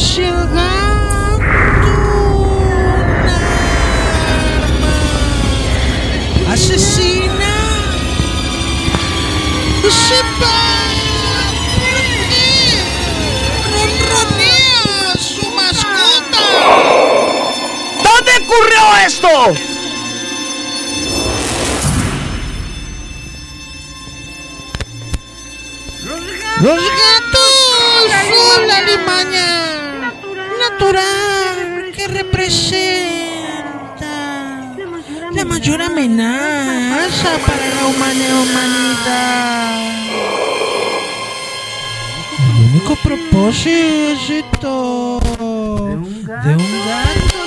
Arma asesina, sepa por ronronea su mascota. ¿Dónde ocurrió esto? Los gatos son la alimaña que representa la mayor amenaza para la humana- humanidad. El único propósito de un gato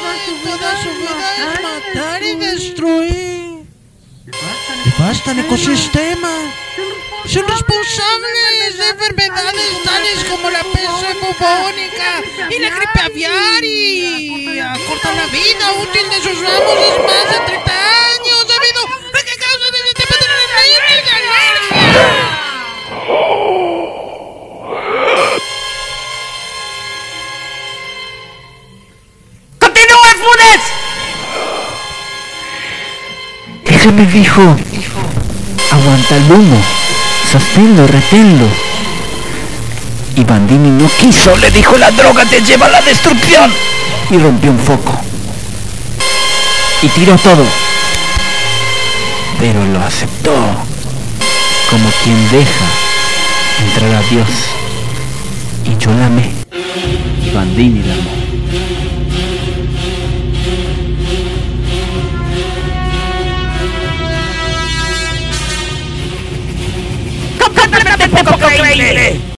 toda su vida es matar y destruir. Devastan ecosistemas. Son responsables de enfermedades tales como la peste bubónica y la gripe aviar y acortan la vida útil de sus ramos es más de 30 años debido a que causan el sistema de la alergia. ¡Continúa, Funes! Ella me dijo, aguanta el humo, sosténlo, reténlo. Y Bandini no quiso, le dijo, la droga te lleva a la destrucción. Y rompió un foco. Y tiró todo. Pero lo aceptó, como quien deja entrar a Dios. Y yo la amé. Y Bandini la amó.